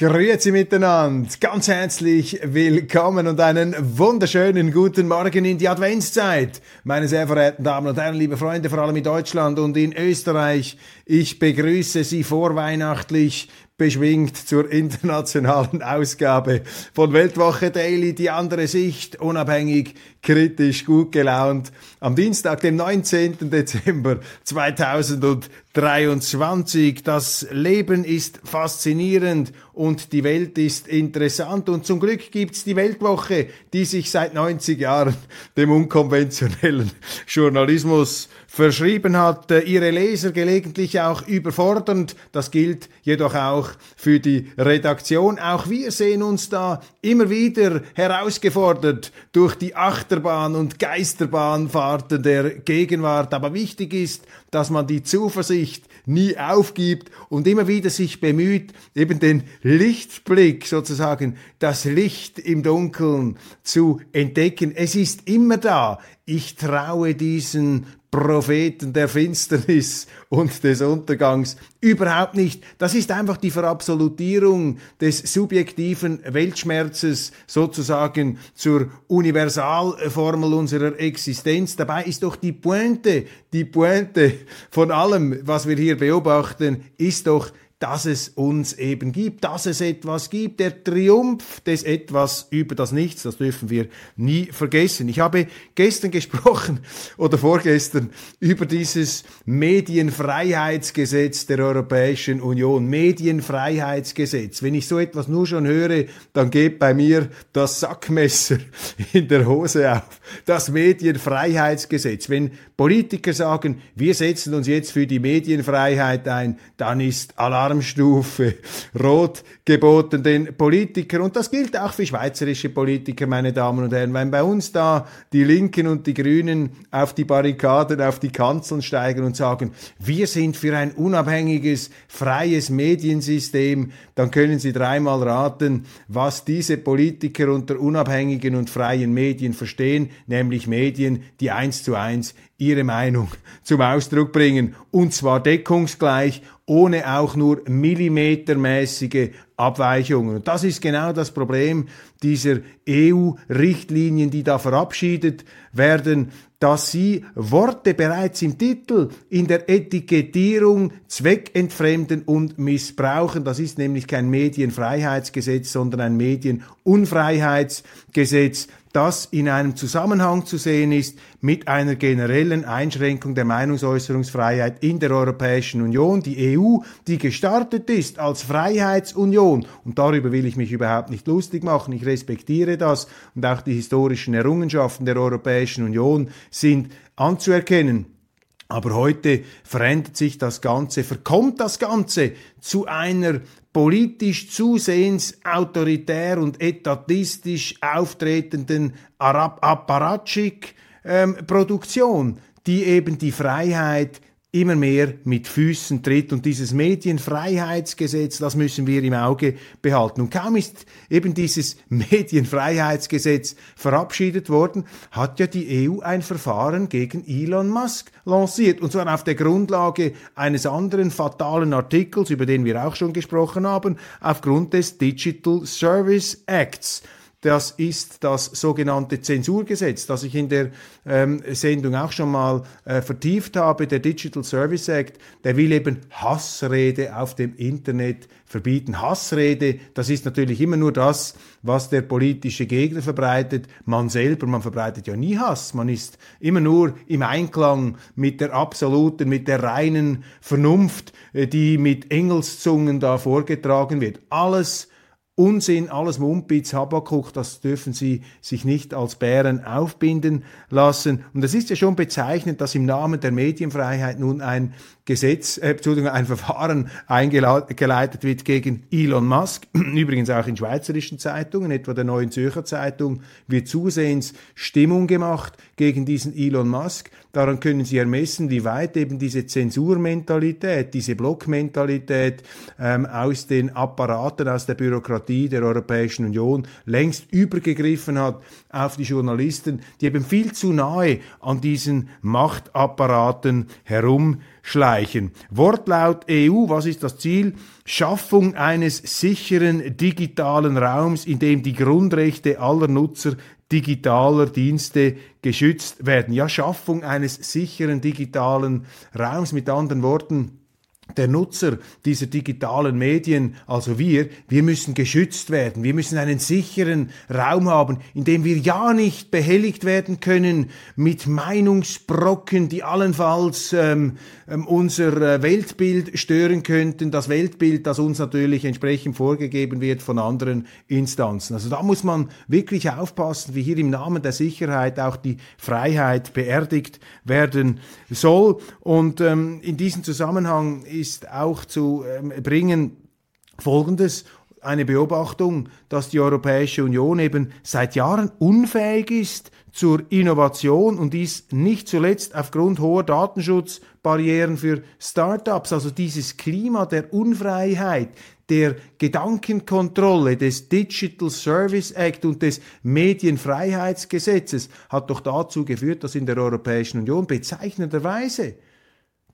Grüezi miteinander, ganz herzlich willkommen und einen wunderschönen guten Morgen in die Adventszeit. Meine sehr verehrten Damen und Herren, liebe Freunde, vor allem in Deutschland und in Österreich, ich begrüße Sie vorweihnachtlich beschwingt zur internationalen Ausgabe von Weltwoche Daily, die andere Sicht, unabhängig, kritisch, gut gelaunt, am Dienstag, dem 19. Dezember 2023. Das Leben ist faszinierend und die Welt ist interessant und zum Glück gibt's die Weltwoche, die sich seit 90 Jahren dem unkonventionellen Journalismus verschrieben hat, äh, ihre Leser gelegentlich auch überfordernd. Das gilt jedoch auch für die Redaktion. Auch wir sehen uns da immer wieder herausgefordert durch die Achterbahn und Geisterbahnfahrten der Gegenwart. Aber wichtig ist, dass man die Zuversicht nie aufgibt und immer wieder sich bemüht, eben den Lichtblick sozusagen, das Licht im Dunkeln zu entdecken. Es ist immer da. Ich traue diesen Propheten der Finsternis und des Untergangs. Überhaupt nicht. Das ist einfach die Verabsolutierung des subjektiven Weltschmerzes sozusagen zur Universalformel unserer Existenz. Dabei ist doch die Pointe, die Pointe von allem, was wir hier beobachten, ist doch dass es uns eben gibt, dass es etwas gibt, der Triumph des Etwas über das Nichts, das dürfen wir nie vergessen. Ich habe gestern gesprochen oder vorgestern über dieses Medienfreiheitsgesetz der Europäischen Union, Medienfreiheitsgesetz. Wenn ich so etwas nur schon höre, dann geht bei mir das Sackmesser in der Hose auf. Das Medienfreiheitsgesetz. Wenn Politiker sagen, wir setzen uns jetzt für die Medienfreiheit ein, dann ist Alarm Alarmstufe rot geboten den Politikern. Und das gilt auch für schweizerische Politiker, meine Damen und Herren. Wenn bei uns da die Linken und die Grünen auf die Barrikaden, auf die Kanzeln steigen und sagen, wir sind für ein unabhängiges, freies Mediensystem, dann können Sie dreimal raten, was diese Politiker unter unabhängigen und freien Medien verstehen, nämlich Medien, die eins zu eins ihre Meinung zum Ausdruck bringen, und zwar deckungsgleich ohne auch nur millimetermäßige Abweichungen. Und das ist genau das Problem dieser EU-Richtlinien, die da verabschiedet werden, dass sie Worte bereits im Titel in der Etikettierung zweckentfremden und missbrauchen. Das ist nämlich kein Medienfreiheitsgesetz, sondern ein Medienunfreiheitsgesetz das in einem Zusammenhang zu sehen ist mit einer generellen Einschränkung der Meinungsäußerungsfreiheit in der Europäischen Union. Die EU, die gestartet ist als Freiheitsunion, und darüber will ich mich überhaupt nicht lustig machen, ich respektiere das, und auch die historischen Errungenschaften der Europäischen Union sind anzuerkennen. Aber heute verändert sich das Ganze, verkommt das Ganze zu einer politisch zusehends autoritär und etatistisch auftretenden Apparatschik-Produktion, ähm, die eben die Freiheit immer mehr mit Füßen tritt. Und dieses Medienfreiheitsgesetz, das müssen wir im Auge behalten. Und kaum ist eben dieses Medienfreiheitsgesetz verabschiedet worden, hat ja die EU ein Verfahren gegen Elon Musk lanciert. Und zwar auf der Grundlage eines anderen fatalen Artikels, über den wir auch schon gesprochen haben, aufgrund des Digital Service Acts. Das ist das sogenannte Zensurgesetz, das ich in der ähm, Sendung auch schon mal äh, vertieft habe. Der Digital Service Act, der will eben Hassrede auf dem Internet verbieten. Hassrede, das ist natürlich immer nur das, was der politische Gegner verbreitet. Man selber, man verbreitet ja nie Hass. Man ist immer nur im Einklang mit der absoluten, mit der reinen Vernunft, äh, die mit Engelszungen da vorgetragen wird. Alles Unsinn, alles Mumpitz, Habakuk, das dürfen Sie sich nicht als Bären aufbinden lassen. Und es ist ja schon bezeichnend, dass im Namen der Medienfreiheit nun ein Gesetz, äh, Entschuldigung, ein Verfahren eingeleitet wird gegen Elon Musk, übrigens auch in schweizerischen Zeitungen, etwa der Neuen Zürcher Zeitung, wird zusehends Stimmung gemacht gegen diesen Elon Musk. Daran können Sie ermessen, wie weit eben diese Zensurmentalität, diese Blockmentalität ähm, aus den Apparaten, aus der Bürokratie der Europäischen Union längst übergegriffen hat auf die Journalisten, die eben viel zu nahe an diesen Machtapparaten herumschleichen. Wortlaut EU, was ist das Ziel? Schaffung eines sicheren digitalen Raums, in dem die Grundrechte aller Nutzer digitaler Dienste geschützt werden. Ja, Schaffung eines sicheren digitalen Raums, mit anderen Worten, der Nutzer dieser digitalen Medien, also wir, wir müssen geschützt werden. Wir müssen einen sicheren Raum haben, in dem wir ja nicht behelligt werden können mit Meinungsbrocken, die allenfalls ähm, ähm, unser äh, Weltbild stören könnten. Das Weltbild, das uns natürlich entsprechend vorgegeben wird von anderen Instanzen. Also da muss man wirklich aufpassen, wie hier im Namen der Sicherheit auch die Freiheit beerdigt werden soll. Und ähm, in diesem Zusammenhang ist auch zu ähm, bringen Folgendes, eine Beobachtung, dass die Europäische Union eben seit Jahren unfähig ist zur Innovation und dies nicht zuletzt aufgrund hoher Datenschutzbarrieren für Startups, also dieses Klima der Unfreiheit, der Gedankenkontrolle des Digital Service Act und des Medienfreiheitsgesetzes hat doch dazu geführt, dass in der Europäischen Union bezeichnenderweise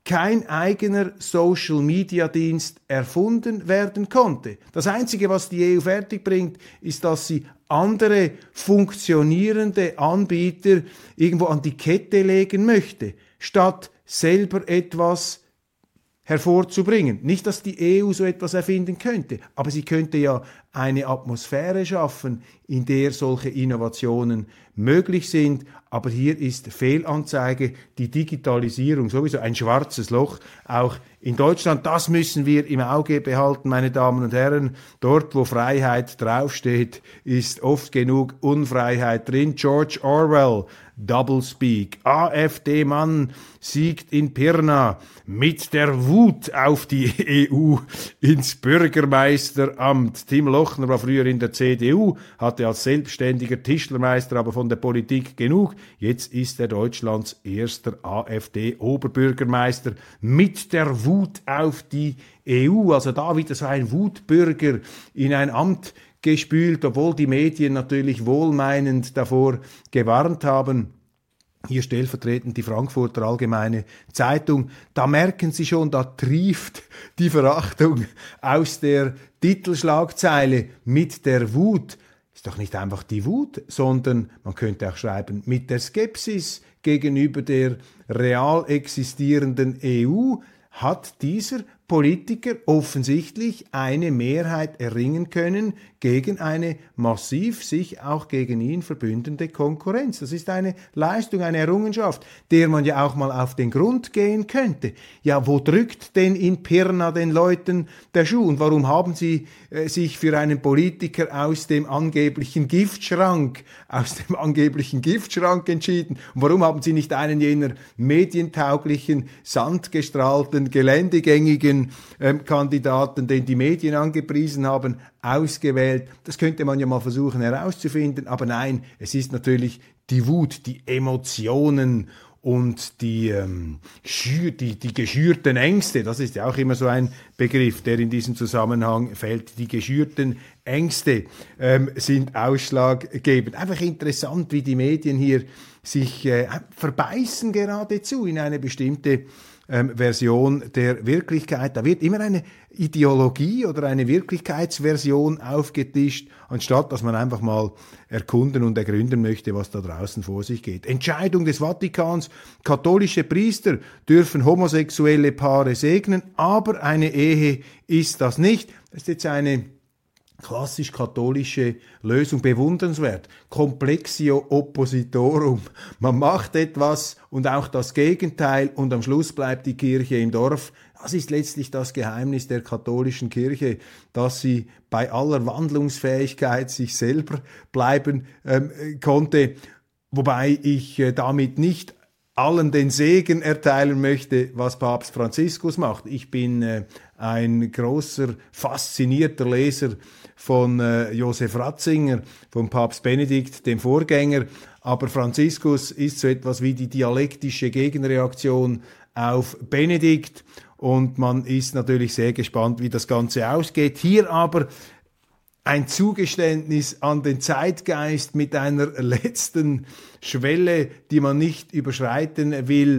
kein eigener Social-Media-Dienst erfunden werden konnte. Das Einzige, was die EU fertigbringt, ist, dass sie andere funktionierende Anbieter irgendwo an die Kette legen möchte, statt selber etwas hervorzubringen. Nicht, dass die EU so etwas erfinden könnte, aber sie könnte ja eine Atmosphäre schaffen, in der solche Innovationen möglich sind. Aber hier ist Fehlanzeige, die Digitalisierung sowieso ein schwarzes Loch, auch in Deutschland. Das müssen wir im Auge behalten, meine Damen und Herren. Dort, wo Freiheit draufsteht, ist oft genug Unfreiheit drin. George Orwell Doublespeak. AfD-Mann siegt in Pirna mit der Wut auf die EU ins Bürgermeisteramt. Tim Lochner war früher in der CDU, hatte als selbstständiger Tischlermeister aber von der Politik genug. Jetzt ist er Deutschlands erster AfD-Oberbürgermeister mit der Wut auf die EU. Also da wieder so ein Wutbürger in ein Amt gespült, obwohl die Medien natürlich wohlmeinend davor gewarnt haben. Hier stellvertretend die Frankfurter Allgemeine Zeitung. Da merken Sie schon, da trieft die Verachtung aus der Titelschlagzeile mit der Wut. Ist doch nicht einfach die Wut, sondern man könnte auch schreiben mit der Skepsis gegenüber der real existierenden EU hat dieser Politiker offensichtlich eine Mehrheit erringen können gegen eine massiv sich auch gegen ihn verbündende Konkurrenz. Das ist eine Leistung, eine Errungenschaft, der man ja auch mal auf den Grund gehen könnte. Ja, wo drückt denn in Pirna den Leuten der Schuh und warum haben sie äh, sich für einen Politiker aus dem angeblichen Giftschrank, aus dem angeblichen Giftschrank entschieden und warum haben sie nicht einen jener medientauglichen, sandgestrahlten, geländegängigen ähm, Kandidaten, den die Medien angepriesen haben, ausgewählt. Das könnte man ja mal versuchen herauszufinden, aber nein, es ist natürlich die Wut, die Emotionen und die, ähm, die, die geschürten Ängste, das ist ja auch immer so ein Begriff, der in diesem Zusammenhang fällt. Die geschürten Ängste ähm, sind ausschlaggebend. Einfach interessant, wie die Medien hier sich äh, verbeißen geradezu in eine bestimmte ähm, Version der Wirklichkeit. Da wird immer eine Ideologie oder eine Wirklichkeitsversion aufgetischt, anstatt dass man einfach mal erkunden und ergründen möchte, was da draußen vor sich geht. Entscheidung des Vatikans, katholische Priester dürfen homosexuelle Paare segnen, aber eine Ehe ist das nicht. Das ist jetzt eine klassisch-katholische Lösung bewundernswert. Complexio oppositorum. Man macht etwas und auch das Gegenteil und am Schluss bleibt die Kirche im Dorf. Das ist letztlich das Geheimnis der katholischen Kirche, dass sie bei aller Wandlungsfähigkeit sich selber bleiben ähm, konnte. Wobei ich äh, damit nicht allen den Segen erteilen möchte, was Papst Franziskus macht. Ich bin äh, ein großer, faszinierter Leser von äh, Josef Ratzinger, von Papst Benedikt, dem Vorgänger. Aber Franziskus ist so etwas wie die dialektische Gegenreaktion auf Benedikt. Und man ist natürlich sehr gespannt, wie das Ganze ausgeht. Hier aber ein Zugeständnis an den Zeitgeist mit einer letzten Schwelle, die man nicht überschreiten will.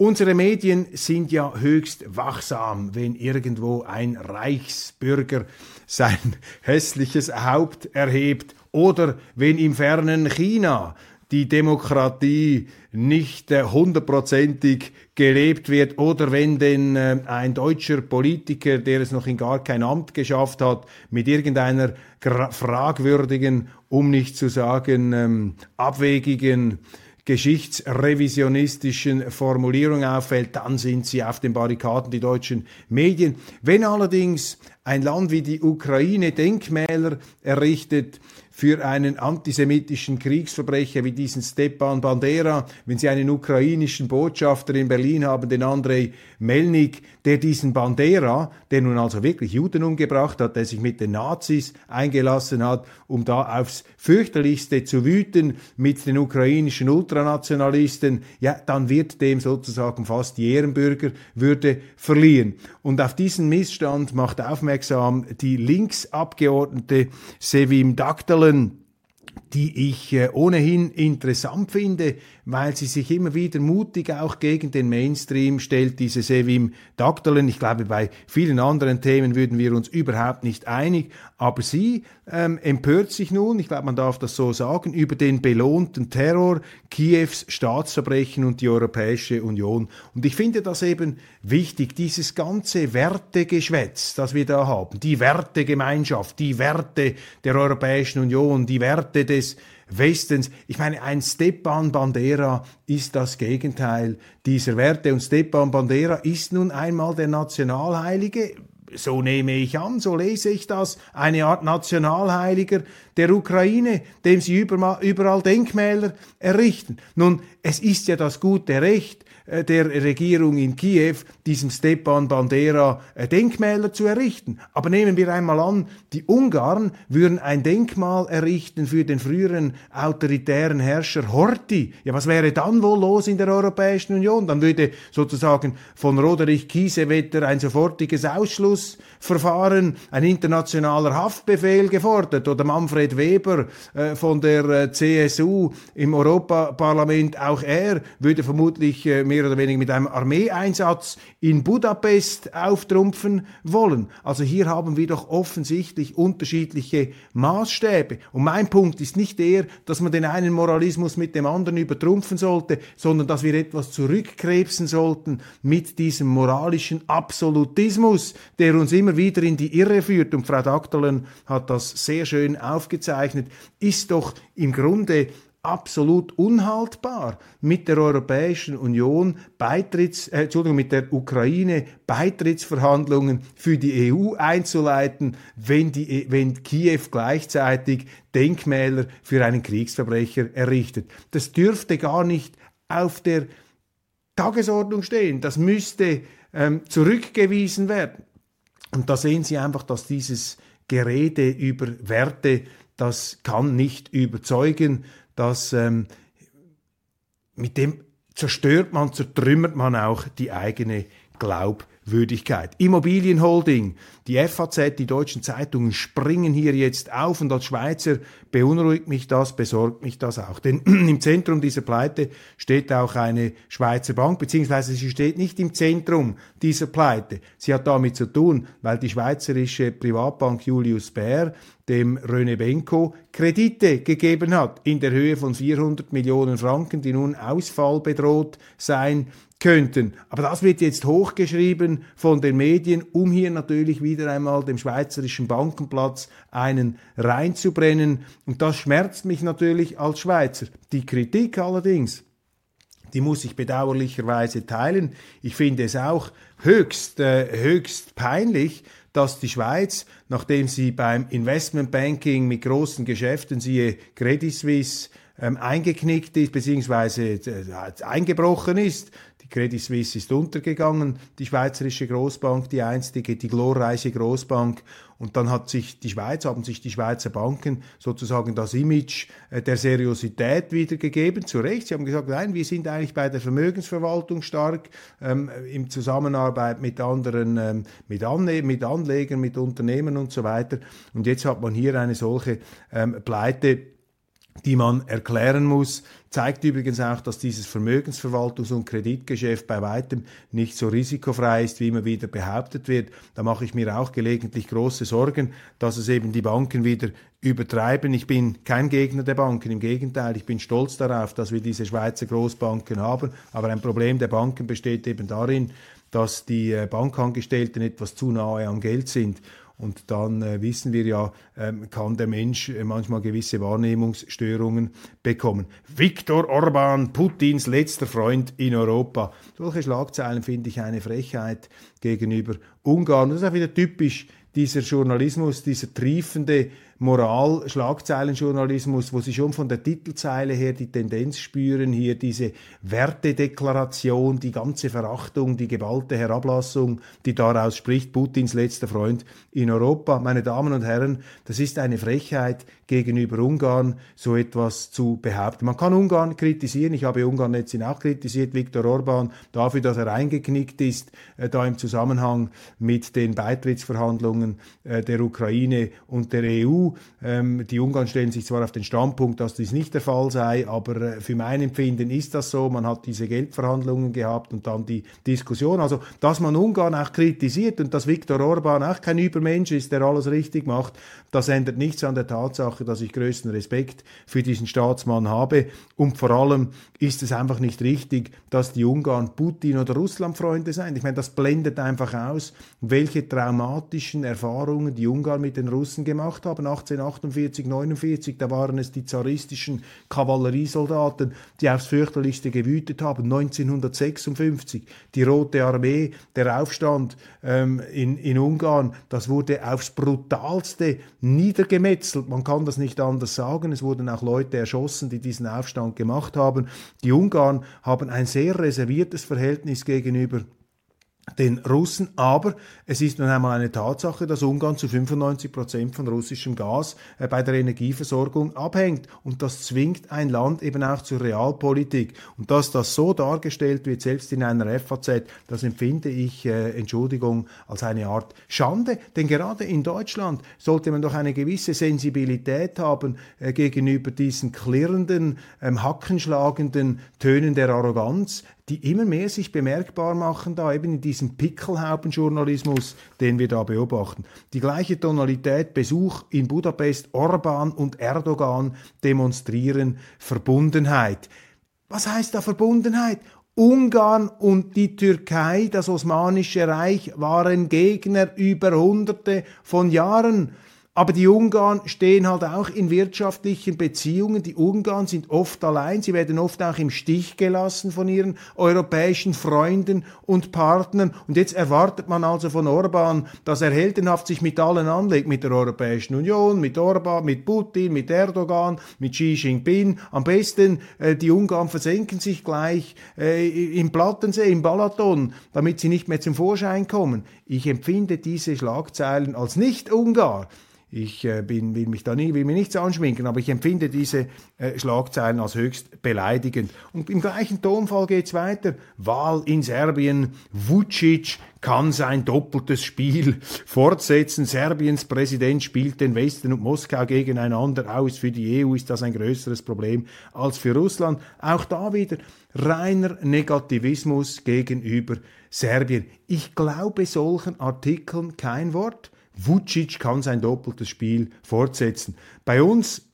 Unsere Medien sind ja höchst wachsam, wenn irgendwo ein Reichsbürger sein hässliches Haupt erhebt oder wenn im fernen China die Demokratie nicht äh, hundertprozentig gelebt wird oder wenn denn äh, ein deutscher Politiker, der es noch in gar kein Amt geschafft hat, mit irgendeiner fragwürdigen, um nicht zu sagen ähm, abwegigen geschichtsrevisionistischen Formulierung auffällt, dann sind sie auf den Barrikaden, die deutschen Medien. Wenn allerdings ein Land wie die Ukraine Denkmäler errichtet, für einen antisemitischen Kriegsverbrecher wie diesen Stepan Bandera, wenn Sie einen ukrainischen Botschafter in Berlin haben, den Andrei Melnik, der diesen Bandera, der nun also wirklich Juden umgebracht hat, der sich mit den Nazis eingelassen hat, um da aufs fürchterlichste zu wüten mit den ukrainischen Ultranationalisten, ja, dann wird dem sozusagen fast die Ehrenbürgerwürde verliehen. Und auf diesen Missstand macht aufmerksam die Linksabgeordnete Sevim Daktalen, die ich äh, ohnehin interessant finde, weil sie sich immer wieder mutig auch gegen den Mainstream stellt, diese Sevim Daktalen. Ich glaube, bei vielen anderen Themen würden wir uns überhaupt nicht einig, aber sie ähm, empört sich nun, ich glaube, man darf das so sagen, über den belohnten Terror, Kiews Staatsverbrechen und die Europäische Union. Und ich finde das eben wichtig, dieses ganze Wertegeschwätz, das wir da haben, die Wertegemeinschaft, die Werte der Europäischen Union, die Werte des Westens. Ich meine, ein Stepan Bandera ist das Gegenteil dieser Werte und Stepan Bandera ist nun einmal der Nationalheilige. So nehme ich an, so lese ich das, eine Art Nationalheiliger der Ukraine, dem sie überall Denkmäler errichten. Nun, es ist ja das gute Recht der Regierung in Kiew, diesem Stepan Bandera äh, Denkmäler zu errichten. Aber nehmen wir einmal an, die Ungarn würden ein Denkmal errichten für den früheren autoritären Herrscher Horthy. Ja, was wäre dann wohl los in der Europäischen Union? Dann würde sozusagen von Roderich Kiesewetter ein sofortiges Ausschlussverfahren, ein internationaler Haftbefehl gefordert oder Manfred Weber äh, von der CSU im Europaparlament, auch er würde vermutlich mehr mehr oder weniger mit einem Armeeeinsatz in Budapest auftrumpfen wollen. Also hier haben wir doch offensichtlich unterschiedliche Maßstäbe. Und mein Punkt ist nicht der, dass man den einen Moralismus mit dem anderen übertrumpfen sollte, sondern dass wir etwas zurückkrebsen sollten mit diesem moralischen Absolutismus, der uns immer wieder in die Irre führt. Und Frau Daktalen hat das sehr schön aufgezeichnet, ist doch im Grunde absolut unhaltbar, mit der Europäischen Union Beitritts, äh, Entschuldigung, mit der Ukraine Beitrittsverhandlungen für die EU einzuleiten, wenn, die, wenn Kiew gleichzeitig Denkmäler für einen Kriegsverbrecher errichtet. Das dürfte gar nicht auf der Tagesordnung stehen. Das müsste ähm, zurückgewiesen werden. Und da sehen Sie einfach, dass dieses Gerede über Werte, das kann nicht überzeugen, dass ähm, mit dem zerstört man, zertrümmert man auch die eigene Glaubwürdigkeit. Immobilienholding, die FAZ, die deutschen Zeitungen springen hier jetzt auf und als Schweizer beunruhigt mich das, besorgt mich das auch. Denn im Zentrum dieser Pleite steht auch eine Schweizer Bank, beziehungsweise sie steht nicht im Zentrum dieser Pleite. Sie hat damit zu tun, weil die schweizerische Privatbank Julius Baer dem René Benko Kredite gegeben hat in der Höhe von 400 Millionen Franken, die nun ausfallbedroht sein könnten. Aber das wird jetzt hochgeschrieben von den Medien, um hier natürlich wieder einmal dem schweizerischen Bankenplatz einen reinzubrennen. Und das schmerzt mich natürlich als Schweizer. Die Kritik allerdings, die muss ich bedauerlicherweise teilen. Ich finde es auch höchst, äh, höchst peinlich, dass die Schweiz, nachdem sie beim Investmentbanking mit großen Geschäften, siehe Credit Suisse, ähm, eingeknickt ist, beziehungsweise äh, eingebrochen ist, die Credit Suisse ist untergegangen, die schweizerische Großbank, die einstige, die glorreiche Großbank. Und dann hat sich die Schweiz, haben sich die Schweizer Banken sozusagen das Image äh, der Seriosität wiedergegeben. Zu Recht. Sie haben gesagt, nein, wir sind eigentlich bei der Vermögensverwaltung stark, ähm, im Zusammenarbeit mit anderen, ähm, mit, Anle mit Anlegern, mit Unternehmen und so weiter. Und jetzt hat man hier eine solche ähm, Pleite die man erklären muss. Zeigt übrigens auch, dass dieses Vermögensverwaltungs- und Kreditgeschäft bei weitem nicht so risikofrei ist, wie immer wieder behauptet wird. Da mache ich mir auch gelegentlich große Sorgen, dass es eben die Banken wieder übertreiben. Ich bin kein Gegner der Banken, im Gegenteil, ich bin stolz darauf, dass wir diese Schweizer Großbanken haben. Aber ein Problem der Banken besteht eben darin, dass die äh, Bankangestellten etwas zu nahe am Geld sind und dann äh, wissen wir ja, ähm, kann der Mensch äh, manchmal gewisse Wahrnehmungsstörungen bekommen. Viktor Orban, Putins letzter Freund in Europa. Solche Schlagzeilen finde ich eine Frechheit gegenüber Ungarn. Das ist auch wieder typisch dieser Journalismus, dieser triefende Moral-Schlagzeilenjournalismus, wo Sie schon von der Titelzeile her die Tendenz spüren, hier diese Wertedeklaration, die ganze Verachtung, die geballte Herablassung, die daraus spricht, Putins letzter Freund in Europa. Meine Damen und Herren, das ist eine Frechheit gegenüber Ungarn, so etwas zu behaupten. Man kann Ungarn kritisieren, ich habe Ungarn letztens auch kritisiert, Viktor Orban, dafür, dass er eingeknickt ist, äh, da im Zusammenhang mit den Beitrittsverhandlungen äh, der Ukraine und der EU. Ähm, die Ungarn stellen sich zwar auf den Standpunkt, dass dies nicht der Fall sei, aber äh, für mein Empfinden ist das so. Man hat diese Geldverhandlungen gehabt und dann die Diskussion. Also, dass man Ungarn auch kritisiert und dass Viktor Orban auch kein Übermensch ist, der alles richtig macht, das ändert nichts an der Tatsache, dass ich größten Respekt für diesen Staatsmann habe. Und vor allem ist es einfach nicht richtig, dass die Ungarn Putin- oder Russland-Freunde sind. Ich meine, das blendet einfach aus, welche traumatischen Erfahrungen die Ungarn mit den Russen gemacht haben 1848, 49, da waren es die zaristischen Kavalleriesoldaten, die aufs fürchterlichste gewütet haben. 1956 die Rote Armee, der Aufstand ähm, in, in Ungarn, das wurde aufs brutalste niedergemetzelt. Man kann das nicht anders sagen. Es wurden auch Leute erschossen, die diesen Aufstand gemacht haben. Die Ungarn haben ein sehr reserviertes Verhältnis gegenüber den Russen. Aber es ist nun einmal eine Tatsache, dass Ungarn zu 95 Prozent von russischem Gas äh, bei der Energieversorgung abhängt. Und das zwingt ein Land eben auch zur Realpolitik. Und dass das so dargestellt wird, selbst in einer FAZ, das empfinde ich, äh, Entschuldigung, als eine Art Schande. Denn gerade in Deutschland sollte man doch eine gewisse Sensibilität haben äh, gegenüber diesen klirrenden, ähm, hackenschlagenden Tönen der Arroganz, die immer mehr sich bemerkbar machen, da eben in diesem Pickelhaubenjournalismus, den wir da beobachten. Die gleiche Tonalität, Besuch in Budapest, Orban und Erdogan demonstrieren Verbundenheit. Was heißt da Verbundenheit? Ungarn und die Türkei, das Osmanische Reich, waren Gegner über Hunderte von Jahren. Aber die Ungarn stehen halt auch in wirtschaftlichen Beziehungen. Die Ungarn sind oft allein. Sie werden oft auch im Stich gelassen von ihren europäischen Freunden und Partnern. Und jetzt erwartet man also von Orban, dass er heldenhaft sich mit allen anlegt, mit der Europäischen Union, mit Orban, mit Putin, mit Erdogan, mit Xi Jinping. Am besten äh, die Ungarn versenken sich gleich äh, im Plattensee, im Balaton, damit sie nicht mehr zum Vorschein kommen. Ich empfinde diese Schlagzeilen als Nicht-Ungar ich äh, bin, will mich da nie, will mir nichts anschminken, aber ich empfinde diese äh, Schlagzeilen als höchst beleidigend. Und im gleichen Tonfall geht's weiter. Wahl in Serbien. Vucic kann sein doppeltes Spiel fortsetzen. Serbiens Präsident spielt den Westen und Moskau gegeneinander aus. Für die EU ist das ein größeres Problem als für Russland. Auch da wieder reiner Negativismus gegenüber Serbien. Ich glaube solchen Artikeln kein Wort. Vucic kann sein doppeltes Spiel fortsetzen. Bei uns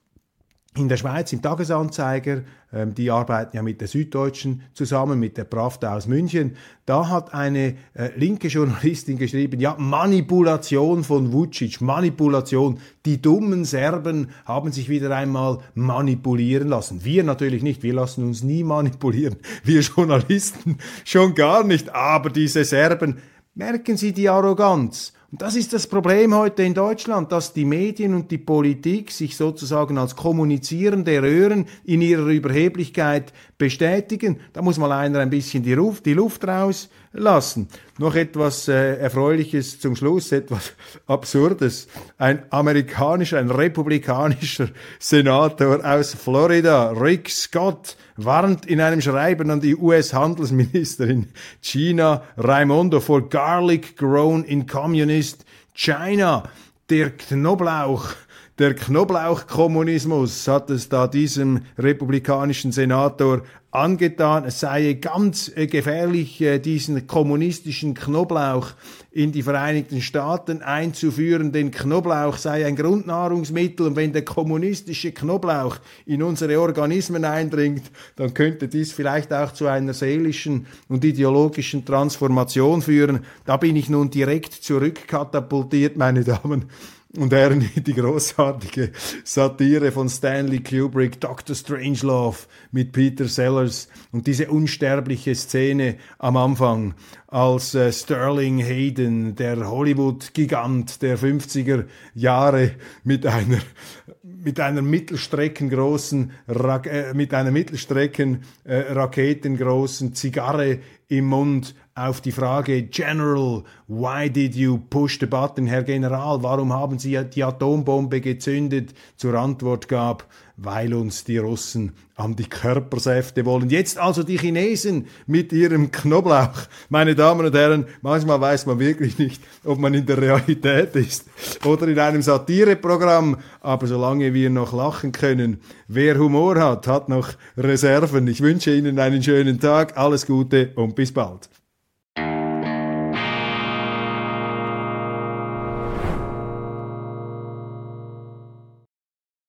in der Schweiz im Tagesanzeiger, ähm, die arbeiten ja mit der Süddeutschen zusammen, mit der Pravda aus München, da hat eine äh, linke Journalistin geschrieben, ja, Manipulation von Vucic, Manipulation. Die dummen Serben haben sich wieder einmal manipulieren lassen. Wir natürlich nicht, wir lassen uns nie manipulieren. Wir Journalisten schon gar nicht, aber diese Serben, merken Sie die Arroganz? Und das ist das Problem heute in Deutschland, dass die Medien und die Politik sich sozusagen als kommunizierende Röhren in ihrer Überheblichkeit bestätigen. Da muss mal einer ein bisschen die Luft, die Rauslassen. Noch etwas äh, Erfreuliches zum Schluss, etwas Absurdes. Ein amerikanischer, ein republikanischer Senator aus Florida, Rick Scott, warnt in einem Schreiben an die US-Handelsministerin China Raimondo vor Garlic Grown in Communist China. Der Knoblauch der Knoblauchkommunismus hat es da diesem republikanischen Senator angetan, es sei ganz äh, gefährlich, äh, diesen kommunistischen Knoblauch in die Vereinigten Staaten einzuführen, denn Knoblauch sei ein Grundnahrungsmittel und wenn der kommunistische Knoblauch in unsere Organismen eindringt, dann könnte dies vielleicht auch zu einer seelischen und ideologischen Transformation führen. Da bin ich nun direkt zurückkatapultiert, meine Damen und er die großartige Satire von Stanley Kubrick, Dr. Strangelove mit Peter Sellers und diese unsterbliche Szene am Anfang, als äh, Sterling Hayden, der Hollywood-Gigant der 50er Jahre, mit einer mit einer mittelstreckengroßen äh, mit einer Mittelstrecken äh, Zigarre im Mund auf die Frage General, why did you push the button, Herr General, warum haben Sie die Atombombe gezündet, zur Antwort gab, weil uns die Russen an die Körpersäfte wollen. Jetzt also die Chinesen mit ihrem Knoblauch. Meine Damen und Herren, manchmal weiß man wirklich nicht, ob man in der Realität ist oder in einem Satireprogramm. Aber solange wir noch lachen können, wer Humor hat, hat noch Reserven. Ich wünsche Ihnen einen schönen Tag, alles Gute und bis bald.